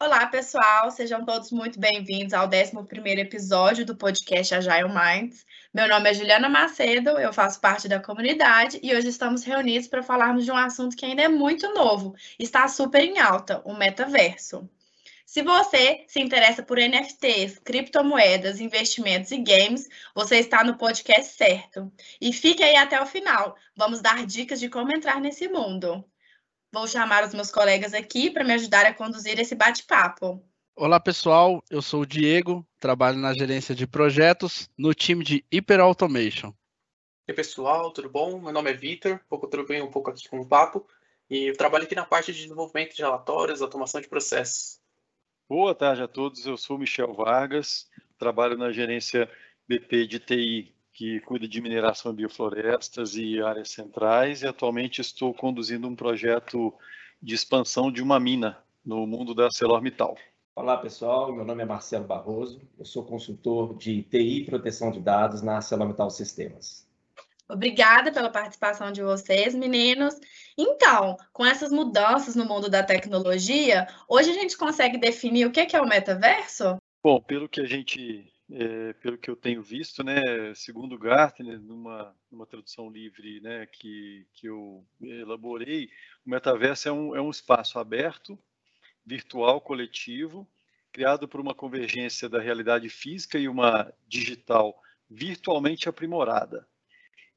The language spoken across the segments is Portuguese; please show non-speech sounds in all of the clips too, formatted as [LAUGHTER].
Olá, pessoal, sejam todos muito bem-vindos ao 11 episódio do podcast Agile Minds. Meu nome é Juliana Macedo, eu faço parte da comunidade e hoje estamos reunidos para falarmos de um assunto que ainda é muito novo, está super em alta, o metaverso. Se você se interessa por NFTs, criptomoedas, investimentos e games, você está no podcast certo. E fique aí até o final, vamos dar dicas de como entrar nesse mundo. Vou chamar os meus colegas aqui para me ajudar a conduzir esse bate-papo. Olá, pessoal. Eu sou o Diego, trabalho na gerência de projetos no time de Hyper Automation. E pessoal, tudo bom? Meu nome é Vitor, um pouco bem um pouco aqui com o papo, e eu trabalho aqui na parte de desenvolvimento de relatórios, automação de processos. Boa tarde a todos, eu sou Michel Vargas, trabalho na gerência BP de TI que cuida de mineração bioflorestas e áreas centrais, e atualmente estou conduzindo um projeto de expansão de uma mina no mundo da ArcelorMittal. Olá, pessoal. Meu nome é Marcelo Barroso. Eu sou consultor de TI e proteção de dados na ArcelorMittal Sistemas. Obrigada pela participação de vocês, meninos. Então, com essas mudanças no mundo da tecnologia, hoje a gente consegue definir o que é o metaverso? Bom, pelo que a gente é, pelo que eu tenho visto, né, segundo Gartner, numa, numa tradução livre né, que, que eu elaborei, o metaverso é um, é um espaço aberto, virtual, coletivo, criado por uma convergência da realidade física e uma digital virtualmente aprimorada.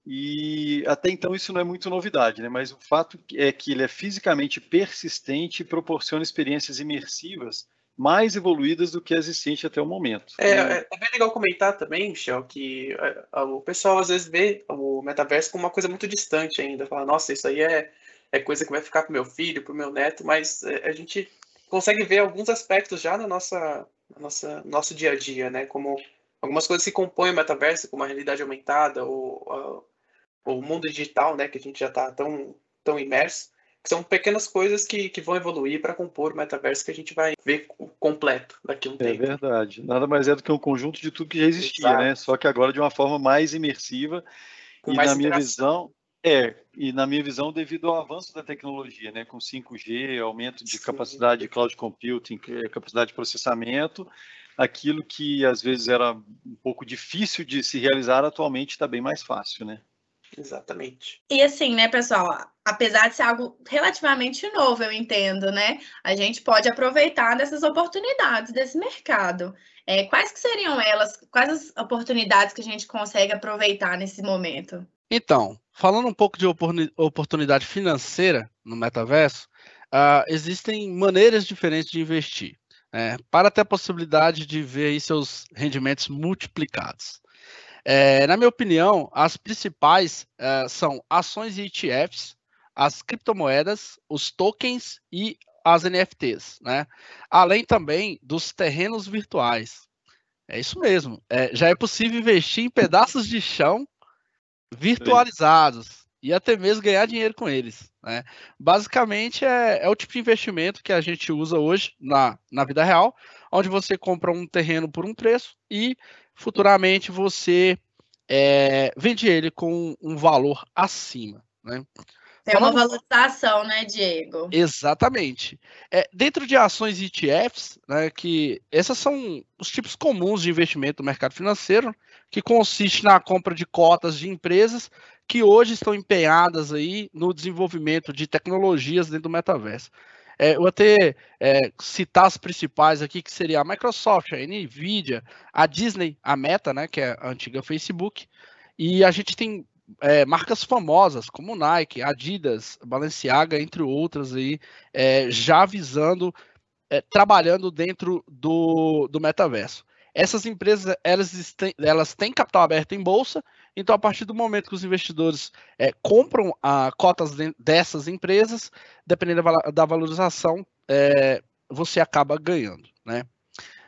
E até então isso não é muito novidade, né? mas o fato é que ele é fisicamente persistente e proporciona experiências imersivas mais evoluídas do que a existente até o momento. É, é, é bem legal comentar também, Michel, que é, o pessoal às vezes vê o metaverso como uma coisa muito distante ainda. Fala, nossa, isso aí é, é coisa que vai ficar para meu filho, para meu neto, mas é, a gente consegue ver alguns aspectos já na nossa, na nossa nosso dia a dia, né? Como algumas coisas que compõem o metaverso, como a realidade aumentada, ou o mundo digital, né? Que a gente já está tão, tão imerso são pequenas coisas que, que vão evoluir para compor o metaverso que a gente vai ver completo daqui a um é tempo. É verdade. Nada mais é do que um conjunto de tudo que já existia? Exato. né? Só que agora de uma forma mais imersiva. Com e na minha visão, é, e na minha visão, devido ao avanço da tecnologia, né, com 5G, aumento de Sim. capacidade de cloud computing, é, capacidade de processamento, aquilo que às vezes era um pouco difícil de se realizar, atualmente está bem mais fácil, né? Exatamente. E assim, né, pessoal, apesar de ser algo relativamente novo, eu entendo, né? A gente pode aproveitar dessas oportunidades desse mercado. É, quais que seriam elas? Quais as oportunidades que a gente consegue aproveitar nesse momento? Então, falando um pouco de oportunidade financeira no metaverso, uh, existem maneiras diferentes de investir. Né, para ter a possibilidade de ver seus rendimentos multiplicados. É, na minha opinião, as principais é, são ações e ETFs, as criptomoedas, os tokens e as NFTs, né? Além também dos terrenos virtuais. É isso mesmo. É, já é possível investir em pedaços de chão virtualizados e até mesmo ganhar dinheiro com eles. Né? Basicamente é, é, o tipo de investimento que a gente usa hoje na, na vida real, onde você compra um terreno por um preço e futuramente você é, vende ele com um valor acima. Né? Tem uma valorização, né, Diego? Exatamente. É, dentro de ações ETFs, né, que esses são os tipos comuns de investimento no mercado financeiro, que consiste na compra de cotas de empresas que hoje estão empenhadas aí no desenvolvimento de tecnologias dentro do metaverso. É, vou até é, citar as principais aqui, que seria a Microsoft, a Nvidia, a Disney, a Meta, né, que é a antiga Facebook, e a gente tem é, marcas famosas como Nike, Adidas, Balenciaga, entre outras aí, é, já visando, é, trabalhando dentro do, do metaverso. Essas empresas elas, elas têm capital aberto em bolsa então, a partir do momento que os investidores é, compram a cotas de, dessas empresas, dependendo da, da valorização, é, você acaba ganhando, né?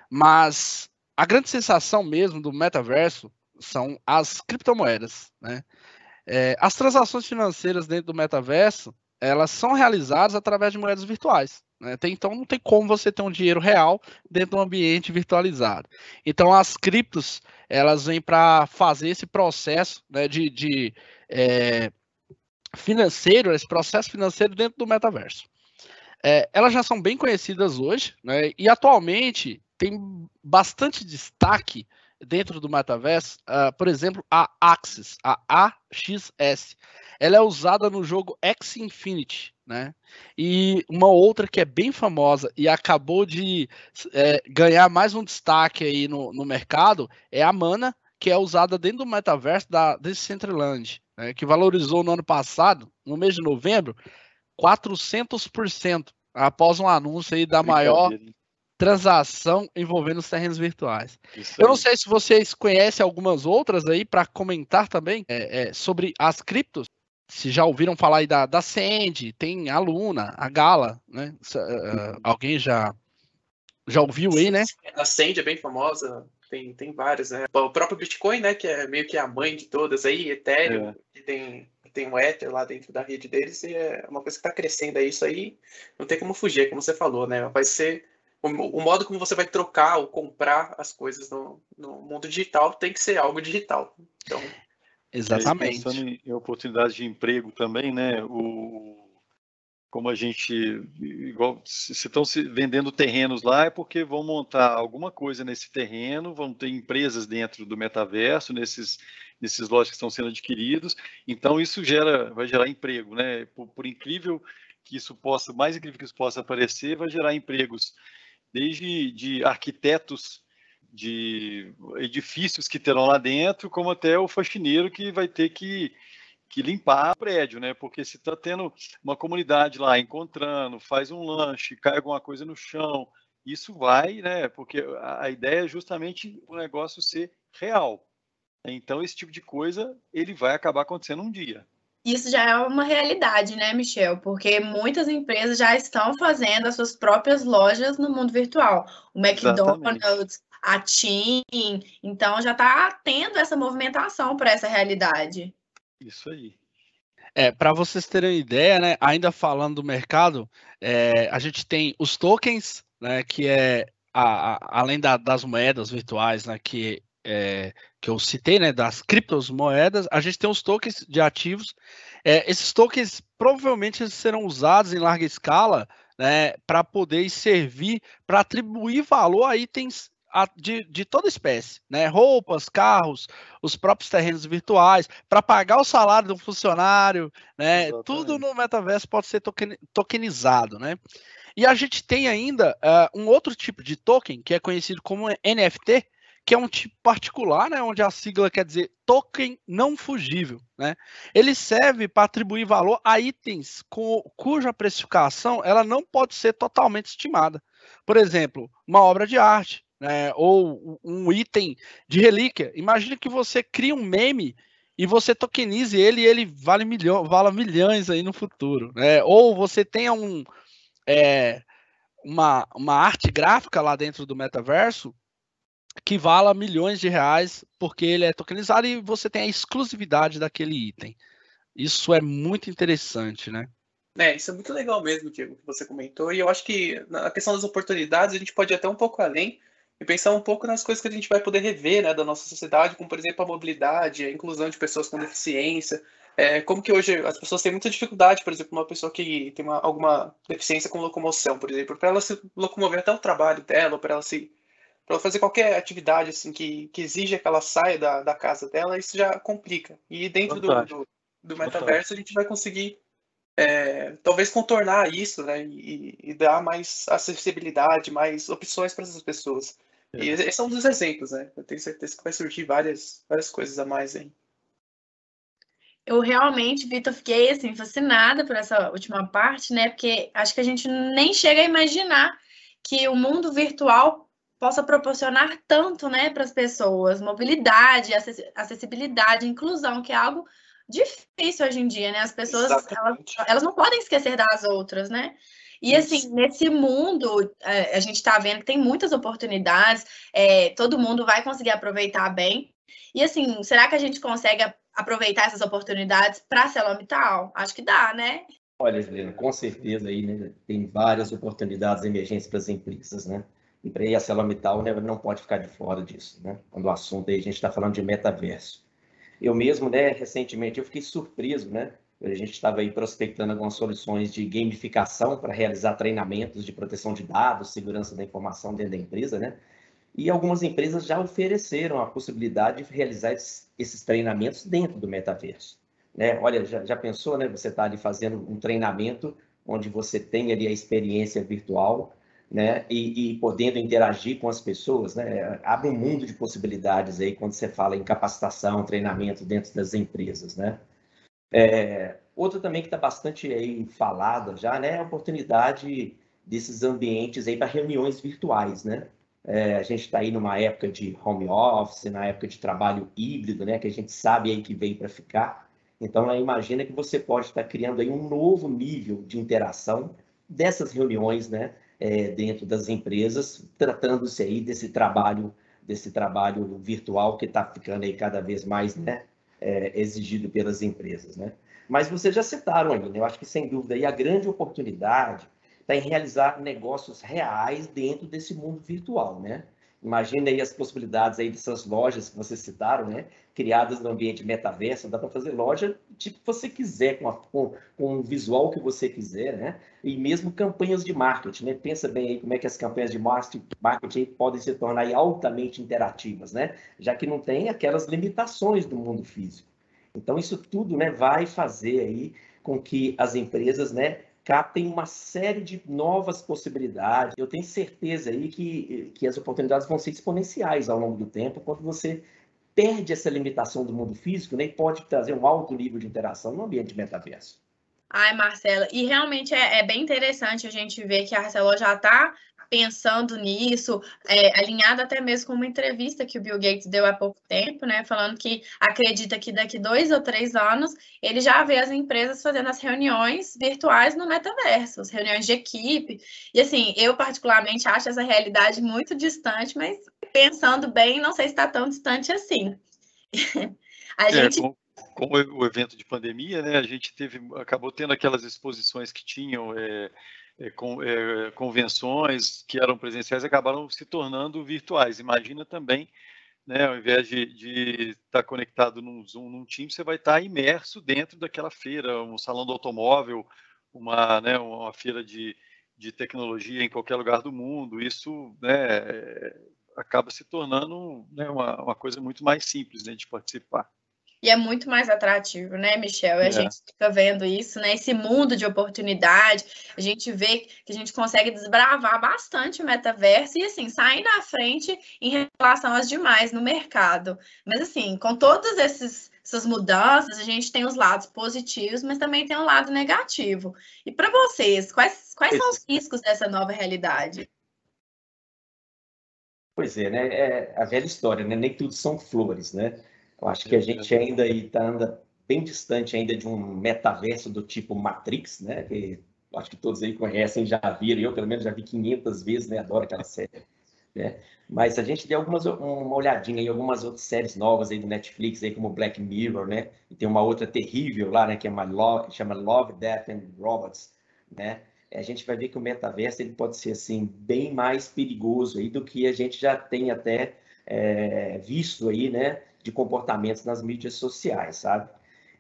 Mas a grande sensação mesmo do metaverso são as criptomoedas, né? É, as transações financeiras dentro do metaverso, elas são realizadas através de moedas virtuais. Né? Então não tem como você ter um dinheiro real dentro de um ambiente virtualizado. Então as criptos elas vêm para fazer esse processo né, de, de é, financeiro, esse processo financeiro dentro do metaverso. é, elas já são bem conhecidas hoje, né? E atualmente tem bastante destaque dentro do metaverso, uh, por exemplo, a Axis, a AXS. Ela é usada no jogo X Infinity, né? E uma outra que é bem famosa e acabou de é, ganhar mais um destaque aí no, no mercado é a Mana, que é usada dentro do metaverso da Decentraland, né? que valorizou no ano passado, no mês de novembro, 400% após um anúncio aí da maior transação envolvendo os terrenos virtuais. Eu não sei se vocês conhecem algumas outras aí para comentar também é, é, sobre as criptos. Se já ouviram falar aí da, da Send, tem a Luna, a Gala, né? Uh, alguém já, já ouviu aí, né? A Send é bem famosa, tem, tem várias, né? O próprio Bitcoin, né? Que é meio que a mãe de todas aí, Ethereum, é. que tem, tem um Ether lá dentro da rede deles, e é uma coisa que está crescendo aí, isso aí não tem como fugir, como você falou, né? Vai ser o, o, modo como você vai trocar ou comprar as coisas no, no mundo digital tem que ser algo digital. Então, Exatamente. pensando em, em oportunidades de emprego também, né? O, como a gente, igual, se estão se vendendo terrenos lá, é porque vão montar alguma coisa nesse terreno, vão ter empresas dentro do metaverso, nesses, nesses lotes que estão sendo adquiridos. Então, isso gera, vai gerar emprego, né? Por, por incrível que isso possa, mais incrível que isso possa parecer, vai gerar empregos desde de arquitetos de edifícios que terão lá dentro, como até o faxineiro que vai ter que, que limpar o prédio, né? Porque se está tendo uma comunidade lá encontrando, faz um lanche, cai alguma coisa no chão, isso vai, né? Porque a, ideia é justamente o negócio ser real. Então, esse tipo de coisa ele vai acabar acontecendo um dia isso já é uma realidade, né, Michel? Porque muitas empresas já estão fazendo as suas próprias lojas no mundo virtual. O McDonald's, Exatamente. A TIM, então já está tendo essa movimentação para essa realidade. Isso aí. É, para vocês terem ideia, né, ainda falando do mercado, é, a gente tem os tokens, né, que é a, a, além da, das moedas virtuais, né, que é, que eu citei, né, das criptomoedas, a gente tem os tokens de ativos. É, esses tokens provavelmente serão usados em larga escala né, para poder servir para atribuir valor a itens de, de, toda espécie, né? Roupas, carros, os próprios terrenos virtuais, para pagar o salário do funcionário, né? Tudo no metaverso pode ser token, tokenizado, né? E a gente tem ainda uh, um outro tipo de token que é conhecido como NFT, que é um tipo particular, né, onde a sigla quer dizer token não fugível. Né? Ele serve para atribuir valor a itens com, cuja precificação ela não pode ser totalmente estimada. Por exemplo, uma obra de arte, né, ou um item de relíquia. Imagine que você cria um meme e você tokenize ele e ele vale, milhão, vale milhões aí no futuro. Né? Ou você tenha um, é, uma, uma arte gráfica lá dentro do metaverso que vala milhões de reais porque ele é tokenizado e você tem a exclusividade daquele item. Isso é muito interessante, né? É, isso é muito legal mesmo, Diego, que você comentou. E eu acho que na questão das oportunidades, a gente pode ir até um pouco além e pensar um pouco nas coisas que a gente vai poder rever né, da nossa sociedade, como, por exemplo, a mobilidade, a inclusão de pessoas com deficiência. É, como que hoje as pessoas têm muita dificuldade, por exemplo, uma pessoa que tem uma, alguma deficiência com locomoção, por exemplo, para ela se locomover até o trabalho dela, para ela se para fazer qualquer atividade assim que, que exija que ela saia da, da casa dela, isso já complica. E dentro do, do, do, metaverso a gente vai conseguir é, talvez contornar isso, né? E, e, dar mais acessibilidade, mais opções para essas pessoas. E esse é um dos exemplos, né? Eu tenho certeza que vai surgir várias, várias coisas a mais aí. Eu realmente, Vitor, fiquei assim, fascinada por essa última parte, né? Porque acho que a gente nem chega a imaginar que o mundo virtual possa proporcionar tanto né, para as pessoas, mobilidade, acessibilidade, inclusão, que é algo difícil hoje em dia, né? As pessoas elas, elas, não podem esquecer das outras, né? E assim, nesse mundo, é, a gente está vendo que tem muitas oportunidades, é, todo mundo vai conseguir aproveitar bem. E assim, será que a gente consegue aproveitar essas oportunidades para a Celomital? Acho que dá, né? Olha, Helena, com certeza aí, né? Tem várias oportunidades emergentes para as empresas, né? E a ArcelorMittal né, não pode ficar de fora disso, né? Quando o assunto aí a gente está falando de metaverso. Eu mesmo, né, recentemente, eu fiquei surpreso, né? A gente estava aí prospectando algumas soluções de gamificação para realizar treinamentos de proteção de dados, segurança da informação dentro da empresa, né? E algumas empresas já ofereceram a possibilidade de realizar esses treinamentos dentro do metaverso. Né? Olha, já, já pensou, né? Você está ali fazendo um treinamento onde você tem ali a experiência virtual, né? E, e, podendo interagir com as pessoas, né? Abre um mundo de possibilidades aí quando você fala em capacitação, treinamento dentro das empresas, né? É, outra também que está bastante aí falada já, né? É a oportunidade desses ambientes aí para reuniões virtuais, né? É, a gente está aí numa época de home office, na época de trabalho híbrido, né? Que a gente sabe aí que veio para ficar. Então, né, imagina que você pode estar criando aí um novo nível de interação dessas reuniões, né, é, dentro das empresas, tratando-se aí desse trabalho, desse trabalho virtual que está ficando aí cada vez mais, né, é, exigido pelas empresas, né. Mas vocês já citaram aí, né, eu acho que sem dúvida aí a grande oportunidade está em realizar negócios reais dentro desse mundo virtual, né. Imagina aí as possibilidades aí dessas lojas que vocês citaram, né? Criadas no ambiente metaverso, dá para fazer loja tipo que você quiser, com, a, com, com, o visual que você quiser, né? E mesmo campanhas de marketing, né? Pensa bem aí como é que as campanhas de marketing, marketing podem se tornar altamente interativas, né? Já que não tem aquelas limitações do mundo físico. Então, isso tudo né, vai fazer aí com que as empresas né, captem uma série de novas possibilidades. Eu tenho certeza aí que, que as oportunidades vão ser exponenciais ao longo do tempo, quando você perde essa limitação do mundo físico né, e pode trazer um alto nível de interação no ambiente metaverso. Ai, Marcela, e realmente é, é, bem interessante a gente ver que a Arcelor já está pensando nisso, é, alinhado até mesmo com uma entrevista que o Bill Gates deu há pouco tempo, né? Falando que acredita que daqui dois ou três anos ele já vê as empresas fazendo as reuniões virtuais no metaverso, as reuniões de equipe. E assim, eu particularmente acho essa realidade muito distante, mas pensando bem, não sei se está tão distante assim. [LAUGHS] a é, gente. Com, com, o evento de pandemia, né, a gente teve, acabou tendo aquelas exposições que tinham é, é, é, convenções que eram presenciais acabaram se tornando virtuais. Imagina também, né, ao invés de, estar conectado num Zoom, num Teams, você vai estar imerso dentro daquela feira, um salão do automóvel, uma, né, uma feira de, de tecnologia em qualquer lugar do mundo. Isso né, acaba se tornando né, uma, uma coisa muito mais simples né, de participar e é muito mais atrativo, né, Michel? A é. gente fica vendo isso, né? Esse mundo de oportunidade, a gente vê que a gente consegue desbravar bastante o metaverso e, assim, sair na frente em relação às demais no mercado. Mas, assim, com todas esses, essas mudanças, a gente tem os lados positivos, mas também tem um lado negativo. E para vocês, quais, quais são os riscos dessa nova realidade? Pois é, né? É a velha história, né? Nem tudo são flores, né? Eu acho que a gente ainda está anda bem distante ainda de um metaverso do tipo Matrix, né? Que acho que todos aí conhecem, já viram, eu pelo menos já vi 500 vezes, né? Adoro aquela série. Né? Mas a gente deu algumas, uma olhadinha em algumas outras séries novas aí do Netflix, aí como Black Mirror, né? E tem uma outra terrível lá, né? Que é uma Love, chama Love, Death and Robots, né? A gente vai ver que o metaverso ele pode ser assim bem mais perigoso aí do que a gente já tem até é, visto aí, né? De comportamentos nas mídias sociais, sabe?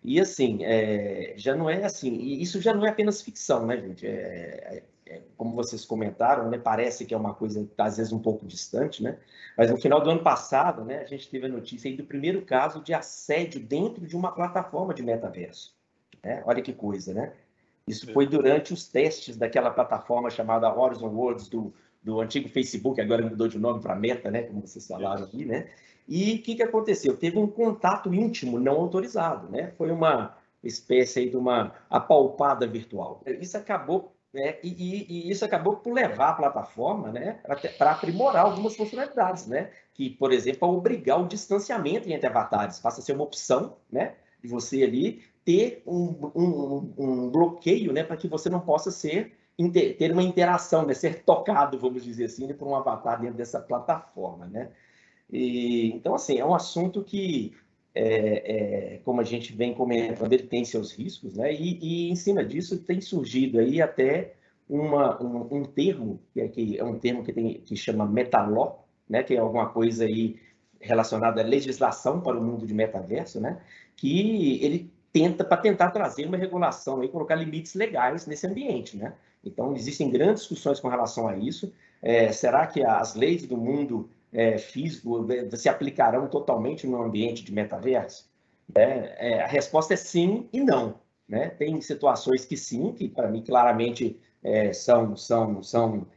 E assim, é, já não é assim, e isso já não é apenas ficção, né, gente? É, é, é como vocês comentaram, né, parece que é uma coisa às vezes um pouco distante, né? Mas no final do ano passado, né, a gente teve a notícia aí do primeiro caso de assédio dentro de uma plataforma de metaverso. Né? Olha que coisa, né? Isso foi durante os testes daquela plataforma chamada Horizon Worlds do, do antigo Facebook, agora mudou de nome para Meta, né? Como vocês falaram aqui, né? E o que, que aconteceu? Teve um contato íntimo não autorizado, né? Foi uma espécie aí de uma apalpada virtual. Isso acabou, né? E, e, e isso acabou por levar a plataforma, né? Para aprimorar algumas funcionalidades, né? Que, por exemplo, obrigar o distanciamento entre avatares, passa a ser uma opção, né? De você ali ter um, um, um bloqueio, né? Para que você não possa ser ter uma interação, né? ser tocado, vamos dizer assim, por um avatar dentro dessa plataforma, né? E, então, assim, é um assunto que, é, é, como a gente vem comentando, ele tem seus riscos, né? E, e em cima disso tem surgido aí até uma, um, um, termo, que é, que é um termo que, tem, que chama metaló, né? Que é alguma coisa aí relacionada à legislação para o mundo de metaverso, né? Que ele tenta para tentar trazer uma regulação e colocar limites legais nesse ambiente, né? Então existem grandes discussões com relação a isso. É, será que as leis do mundo é, físico é, se aplicarão totalmente no ambiente de metaverso? É, é, a resposta é sim e não. Né? Tem situações que sim, que para mim claramente é, são, são, são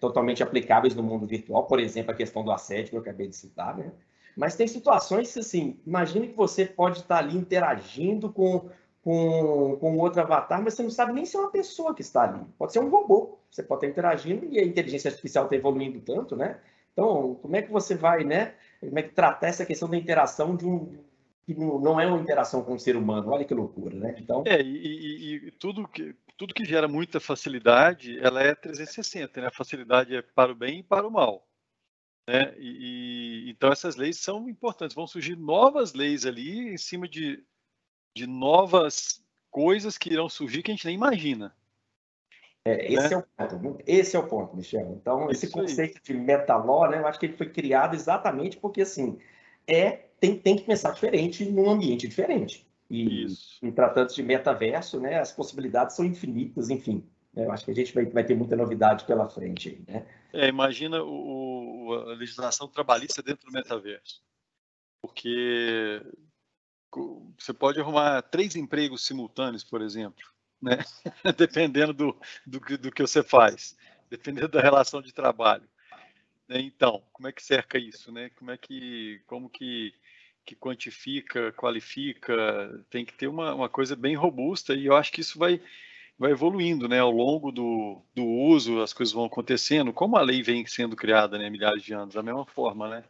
totalmente aplicáveis no mundo virtual. Por exemplo, a questão do assédio que eu acabei de citar. Né? Mas tem situações que, assim, imagine que você pode estar ali interagindo com, com, com outro avatar, mas você não sabe nem se é uma pessoa que está ali. Pode ser um robô. Você pode estar interagindo e a inteligência artificial está evoluindo tanto, né? Então, como é que você vai, né? Como é que tratar essa questão da interação de um que não é uma interação com o ser humano? Olha que loucura, né? Então. É, e, e, e tudo que tudo que gera muita facilidade, ela é 360, né? A facilidade é para o bem e para o mal. Né? E, e, então essas leis são importantes. Vão surgir novas leis ali em cima de, de novas coisas que irão surgir que a gente nem imagina. É, esse né? é o ponto. Esse é o ponto, Michel. Então esse Isso conceito aí. de metaló, né? Eu acho que ele foi criado exatamente porque assim é tem, tem que pensar diferente num ambiente diferente. E Isso. em tratando de metaverso, né? As possibilidades são infinitas, enfim. Né? Eu acho que a gente vai, vai ter muita novidade pela frente né? É, imagina o, a legislação trabalhista dentro do metaverso. Porque você pode arrumar três empregos simultâneos, por exemplo, né? [LAUGHS] dependendo do, do, do, que você faz, dependendo da relação de trabalho. Né? Então, como é que cerca isso? Né? Como é que, como que, que quantifica, qualifica? Tem que ter uma, uma coisa bem robusta e eu acho que isso vai vai evoluindo, né? Ao longo do, do uso, as coisas vão acontecendo, como a lei vem sendo criada, né? Milhares de anos, da mesma forma, né?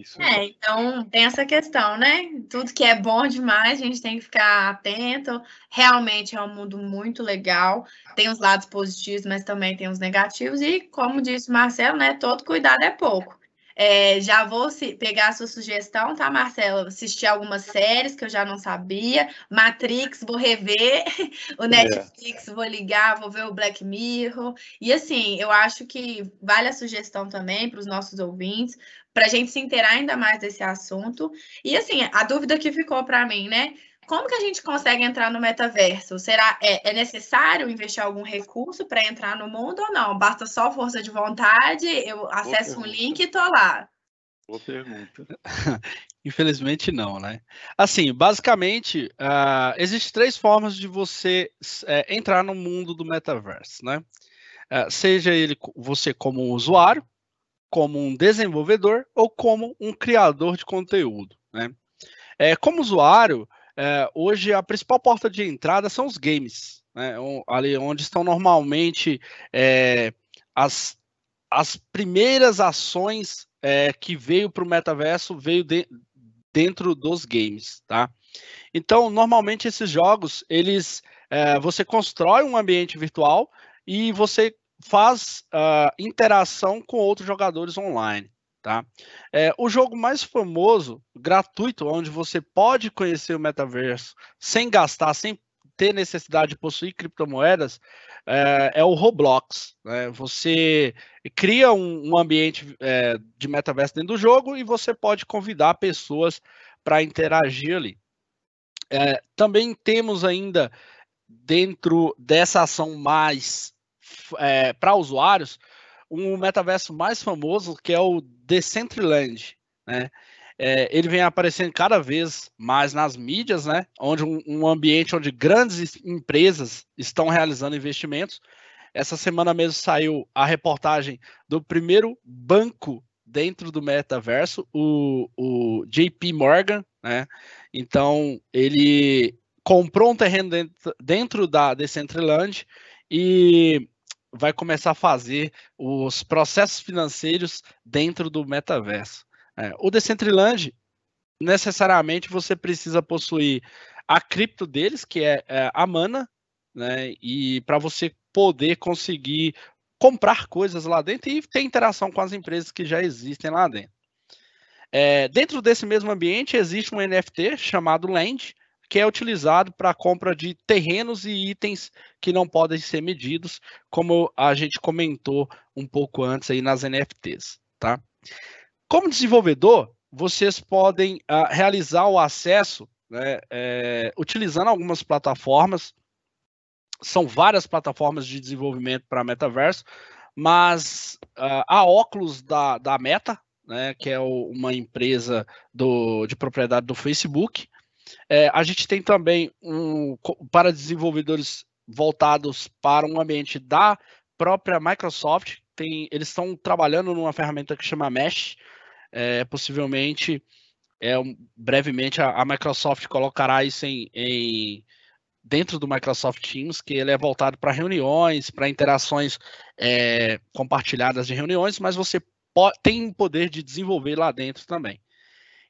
Isso. É, então tem essa questão, né? Tudo que é bom demais, a gente tem que ficar atento. Realmente é um mundo muito legal. Tem os lados positivos, mas também tem os negativos. E, como disse o Marcelo, né? Todo cuidado é pouco. É, já vou se, pegar a sua sugestão, tá, Marcelo? Assistir algumas séries que eu já não sabia. Matrix, vou rever. [LAUGHS] O é. Netflix, é. vou ligar, vou ver o Black Mirror. E assim, eu acho que vale a sugestão também para os nossos ouvintes, para a gente se inteirar ainda mais desse assunto. E assim, a dúvida que ficou para mim, né? Como que a gente consegue entrar no metaverso? Será é, é necessário investir algum recurso para entrar no mundo ou não? Basta só força de vontade, eu acesso um link e tô lá. Boa pergunta. [LAUGHS] Infelizmente não, né? Assim, basicamente, uh, existem três formas de você uh, entrar no mundo do metaverso, né? Uh, seja ele você como um usuário, como um desenvolvedor ou como um criador de conteúdo, né? É, como usuário, é, hoje a principal porta de entrada são os games, né? ali onde estão normalmente é, as, as primeiras ações é, que veio para o metaverso veio de, dentro dos games, tá? Então, normalmente esses jogos, eles, é, você constrói um ambiente virtual e você faz uh, interação com outros jogadores online. Tá? É, o jogo mais famoso, gratuito, onde você pode conhecer o metaverso sem gastar, sem ter necessidade de possuir criptomoedas, é, é o Roblox. Né? Você cria um, um ambiente é, de metaverso dentro do jogo e você pode convidar pessoas para interagir ali. É, também temos ainda dentro dessa ação mais é, para usuários um metaverso mais famoso que é o Decentraland, né? É, ele vem aparecendo cada vez mais nas mídias, né? Onde um, um, ambiente onde grandes empresas estão realizando investimentos. Essa semana mesmo saiu a reportagem do primeiro banco dentro do metaverso, o, o JP Morgan, né? Então ele comprou um terreno dentro, dentro da Decentraland e vai começar a fazer os processos financeiros dentro do metaverso. É, o Decentraland, necessariamente você precisa possuir a cripto deles, que é, é a Mana, né? E para você poder conseguir comprar coisas lá dentro e ter interação com as empresas que já existem lá dentro. É, dentro desse mesmo ambiente existe um NFT chamado Land, que é utilizado para a compra de terrenos e itens que não podem ser medidos, como a gente comentou um pouco antes aí nas NFTs, tá? Como desenvolvedor, vocês podem uh, realizar o acesso né, é, utilizando algumas plataformas. São várias plataformas de desenvolvimento para metaverso, mas uh, a óculos da, da Meta, né, que é o, uma empresa do, de propriedade do Facebook, é, a gente tem também um para desenvolvedores voltados para um ambiente da própria Microsoft. Tem, eles estão trabalhando numa ferramenta que chama Mesh. É, possivelmente, é, brevemente, a, a, Microsoft colocará isso em, em, dentro do Microsoft Teams, que ele é voltado para reuniões, para interações é, compartilhadas de reuniões, mas você tem o poder de desenvolver lá dentro também.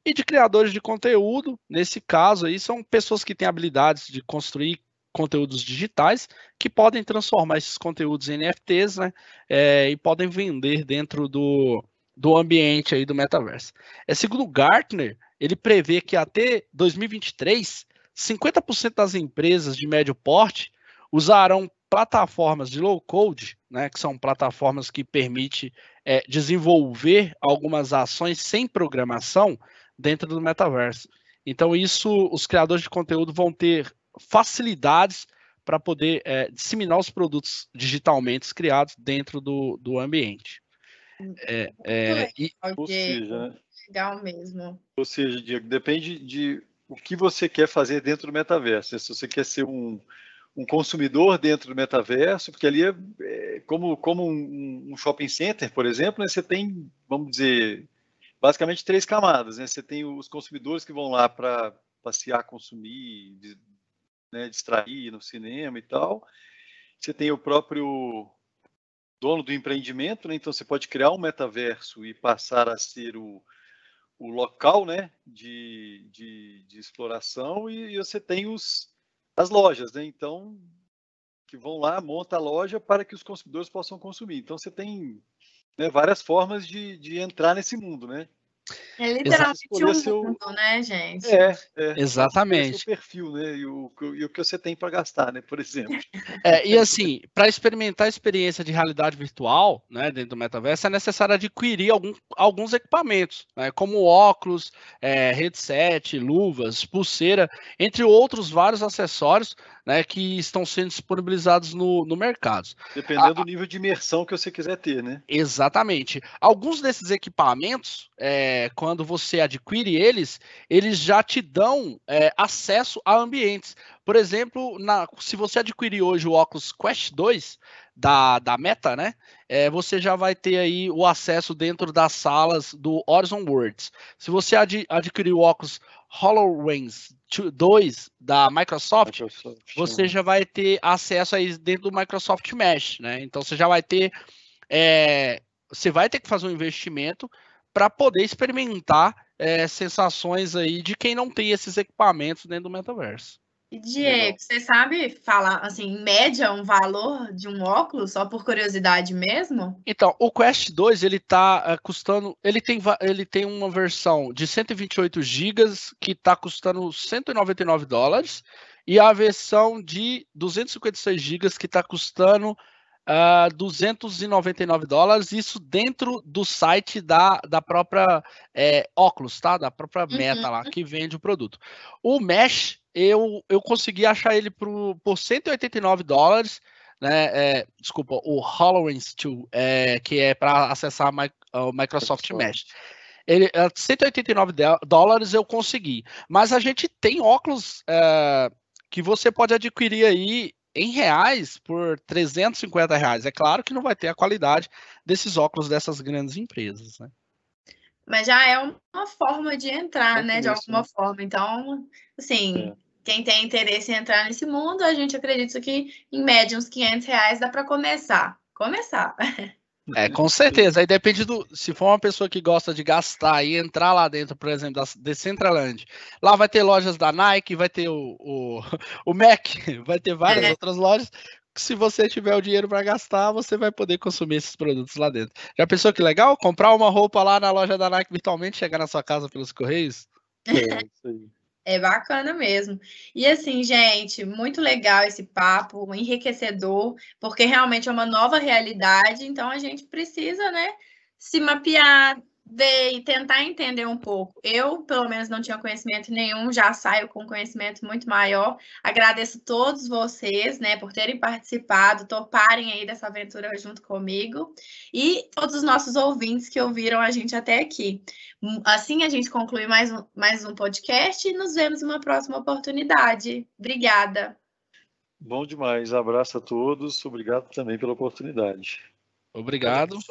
E de criadores de conteúdo, nesse caso aí, são pessoas que têm habilidades de construir conteúdos digitais que podem transformar esses conteúdos em NFTs, né? É, e podem vender dentro do, do ambiente aí do metaverso. É segundo Gartner, ele prevê que até 2023, 50% das empresas de médio porte usarão plataformas de low code, né, que são plataformas que permitem é, desenvolver algumas ações sem programação dentro do metaverso. Então, isso os criadores de conteúdo vão ter facilidades para poder é, disseminar os produtos digitalmente criados dentro do, do ambiente. É, é, e, ou seja, legal mesmo. Ou seja, Diego, depende de o que você quer fazer dentro do metaverso. Né? Se você quer ser um, um consumidor dentro do metaverso, porque ali é, é como, como um, um, shopping center, por exemplo, né, você tem, vamos dizer, basicamente três camadas. Né? Você tem os consumidores que vão lá para passear, consumir, né, distrair no cinema e tal. Você tem o próprio dono do empreendimento, né? então você pode criar um metaverso e passar a ser o, o local né, de, de, de exploração e, e, você tem os, as lojas, né? então que vão lá, monta a loja para que os consumidores possam consumir. Então você tem né, várias formas de, de entrar nesse mundo, né? É literalmente um seu... mundo, né, gente? É, é. exatamente. O perfil, né? E o, e o que você tem para gastar, né? Por exemplo. [LAUGHS] É, e assim, para experimentar a experiência de realidade virtual, né, dentro do metaverso, é necessário adquirir algum, alguns equipamentos, né, como óculos, é, headset, luvas, pulseira, entre outros vários acessórios né, que estão sendo disponibilizados no, no mercado. Dependendo a, do nível de imersão que você quiser ter, né? Exatamente. Alguns desses equipamentos, é, quando você adquire eles, eles já te dão é, acesso a ambientes. Por exemplo, na, se você adquirir hoje o óculos Quest 2 da, da Meta, né? É, você já vai ter aí o acesso dentro das salas do Horizon Worlds. Se você ad, adquirir o óculos HoloLens 2 da Microsoft, Microsoft, você já vai ter acesso aí dentro do Microsoft Mesh, né? Então você já vai ter, é, você vai ter que fazer um investimento para poder experimentar é, sensações aí de quem não tem esses equipamentos dentro do metaverso. E Diego, você sabe falar, assim, em média, um valor de um óculos, só por curiosidade mesmo? Então, o Quest 2, ele tá uh, custando, ele tem, ele tem uma versão de 128 GB que está custando 199 dólares, e a versão de 256 GB que está custando uh, ah, 299 dólares, isso dentro do site da, da própria é, Oculus, tá? Da própria Meta uhum. lá, que vende o produto. O Mesh eu, eu consegui achar ele por, por 189 dólares, né? É, desculpa, o HoloLens 2, é, que é para acessar o Microsoft Mesh. Ele, 189 dólares eu consegui. Mas a gente tem óculos é, que você pode adquirir aí em reais por 350 reais. É claro que não vai ter a qualidade desses óculos dessas grandes empresas, né? Mas já é uma forma de entrar, é né? De alguma né? forma. Então, assim, é quem tem interesse em entrar nesse mundo, a gente acredita que em média uns 500 reais dá para começar. Começar. É, com certeza. Aí depende do. Se for uma pessoa que gosta de gastar e entrar lá dentro, por exemplo, da Decentraland, lá vai ter lojas da Nike, vai ter o, o, o Mac, [LAUGHS] vai ter várias é. outras lojas. Se você tiver o dinheiro para gastar, você vai poder consumir esses produtos lá dentro. Já pensou que legal? Comprar uma roupa lá na loja da Nike virtualmente, chegar na sua casa pelos correios? É, isso aí. É bacana mesmo. E assim, gente, muito legal esse papo, enriquecedor, porque realmente é uma nova realidade, então a gente precisa, né, se mapear, ver e tentar entender um pouco. Eu, pelo menos, não tinha conhecimento nenhum, já saio com conhecimento muito maior. Agradeço todos vocês, né, por terem participado, toparem aí dessa aventura junto comigo e todos os nossos ouvintes que ouviram a gente até aqui. Assim a gente conclui mais um, mais um podcast e nos vemos em uma próxima oportunidade. Obrigada. Bom demais. Abraço a todos. Obrigado também pela oportunidade. Obrigado.